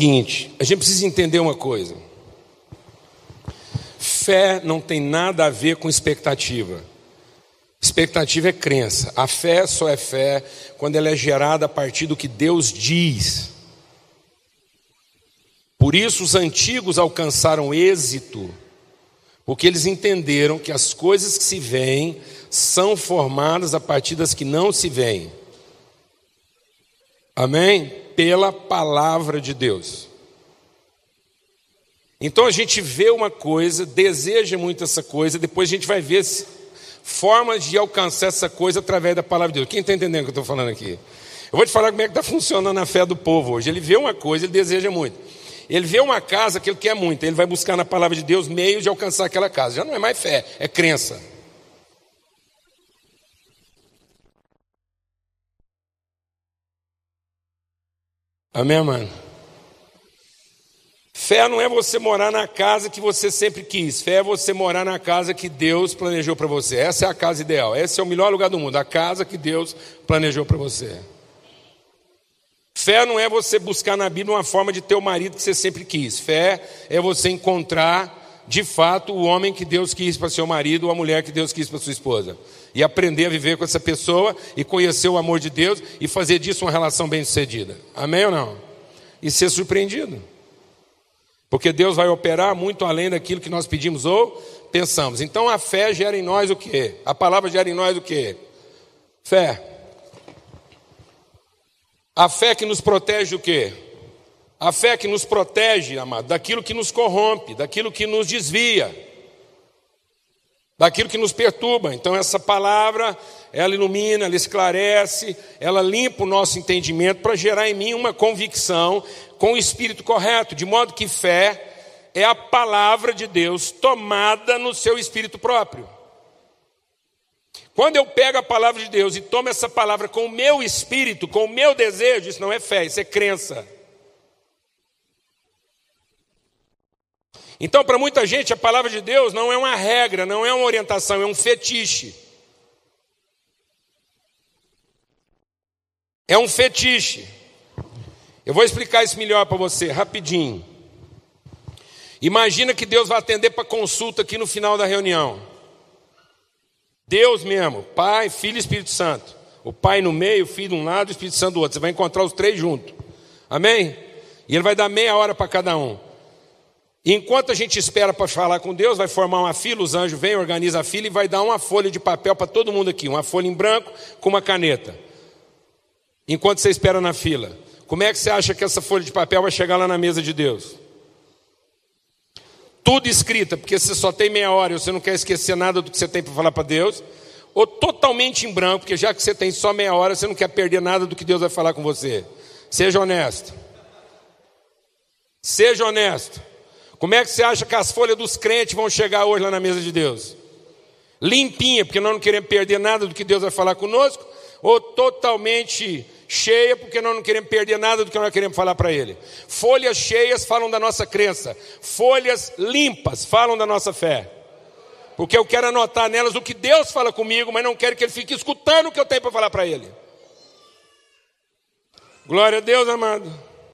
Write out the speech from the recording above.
seguinte: a gente precisa entender uma coisa. Fé não tem nada a ver com expectativa. Expectativa é crença. A fé só é fé quando ela é gerada a partir do que Deus diz. Por isso os antigos alcançaram êxito, porque eles entenderam que as coisas que se veem são formadas a partir das que não se veem. Amém? Pela palavra de Deus. Então a gente vê uma coisa, deseja muito essa coisa, depois a gente vai ver formas de alcançar essa coisa através da palavra de Deus. Quem está entendendo o que eu estou falando aqui? Eu vou te falar como é que está funcionando a fé do povo hoje. Ele vê uma coisa, ele deseja muito. Ele vê uma casa que ele quer muito, ele vai buscar na palavra de Deus meios de alcançar aquela casa. Já não é mais fé, é crença. Amém, mano? Fé não é você morar na casa que você sempre quis. Fé é você morar na casa que Deus planejou para você. Essa é a casa ideal. Esse é o melhor lugar do mundo. A casa que Deus planejou para você. Fé não é você buscar na Bíblia uma forma de ter o marido que você sempre quis. Fé é você encontrar de fato o homem que Deus quis para seu marido ou a mulher que Deus quis para sua esposa. E aprender a viver com essa pessoa e conhecer o amor de Deus e fazer disso uma relação bem-sucedida. Amém ou não? E ser surpreendido. Porque Deus vai operar muito além daquilo que nós pedimos ou pensamos. Então a fé gera em nós o quê? A palavra gera em nós o quê? Fé. A fé que nos protege o quê? A fé que nos protege, amado, daquilo que nos corrompe, daquilo que nos desvia, daquilo que nos perturba. Então, essa palavra, ela ilumina, ela esclarece, ela limpa o nosso entendimento para gerar em mim uma convicção com o espírito correto, de modo que fé é a palavra de Deus tomada no seu espírito próprio. Quando eu pego a palavra de Deus e tomo essa palavra com o meu espírito, com o meu desejo, isso não é fé, isso é crença. Então, para muita gente, a palavra de Deus não é uma regra, não é uma orientação, é um fetiche. É um fetiche. Eu vou explicar isso melhor para você, rapidinho. Imagina que Deus vai atender para consulta aqui no final da reunião. Deus mesmo, Pai, Filho e Espírito Santo. O Pai no meio, o Filho de um lado o Espírito Santo do outro. Você vai encontrar os três juntos. Amém? E ele vai dar meia hora para cada um. Enquanto a gente espera para falar com Deus, vai formar uma fila, os anjos vêm, organiza a fila e vai dar uma folha de papel para todo mundo aqui, uma folha em branco com uma caneta. Enquanto você espera na fila. Como é que você acha que essa folha de papel vai chegar lá na mesa de Deus? tudo escrita, porque você só tem meia hora e você não quer esquecer nada do que você tem para falar para Deus, ou totalmente em branco, porque já que você tem só meia hora, você não quer perder nada do que Deus vai falar com você. Seja honesto. Seja honesto. Como é que você acha que as folhas dos crentes vão chegar hoje lá na mesa de Deus? Limpinha, porque nós não queremos perder nada do que Deus vai falar conosco, ou totalmente cheia, porque nós não queremos perder nada do que nós queremos falar para Ele. Folhas cheias falam da nossa crença, folhas limpas falam da nossa fé. Porque eu quero anotar nelas o que Deus fala comigo, mas não quero que Ele fique escutando o que eu tenho para falar para Ele. Glória a Deus, amado.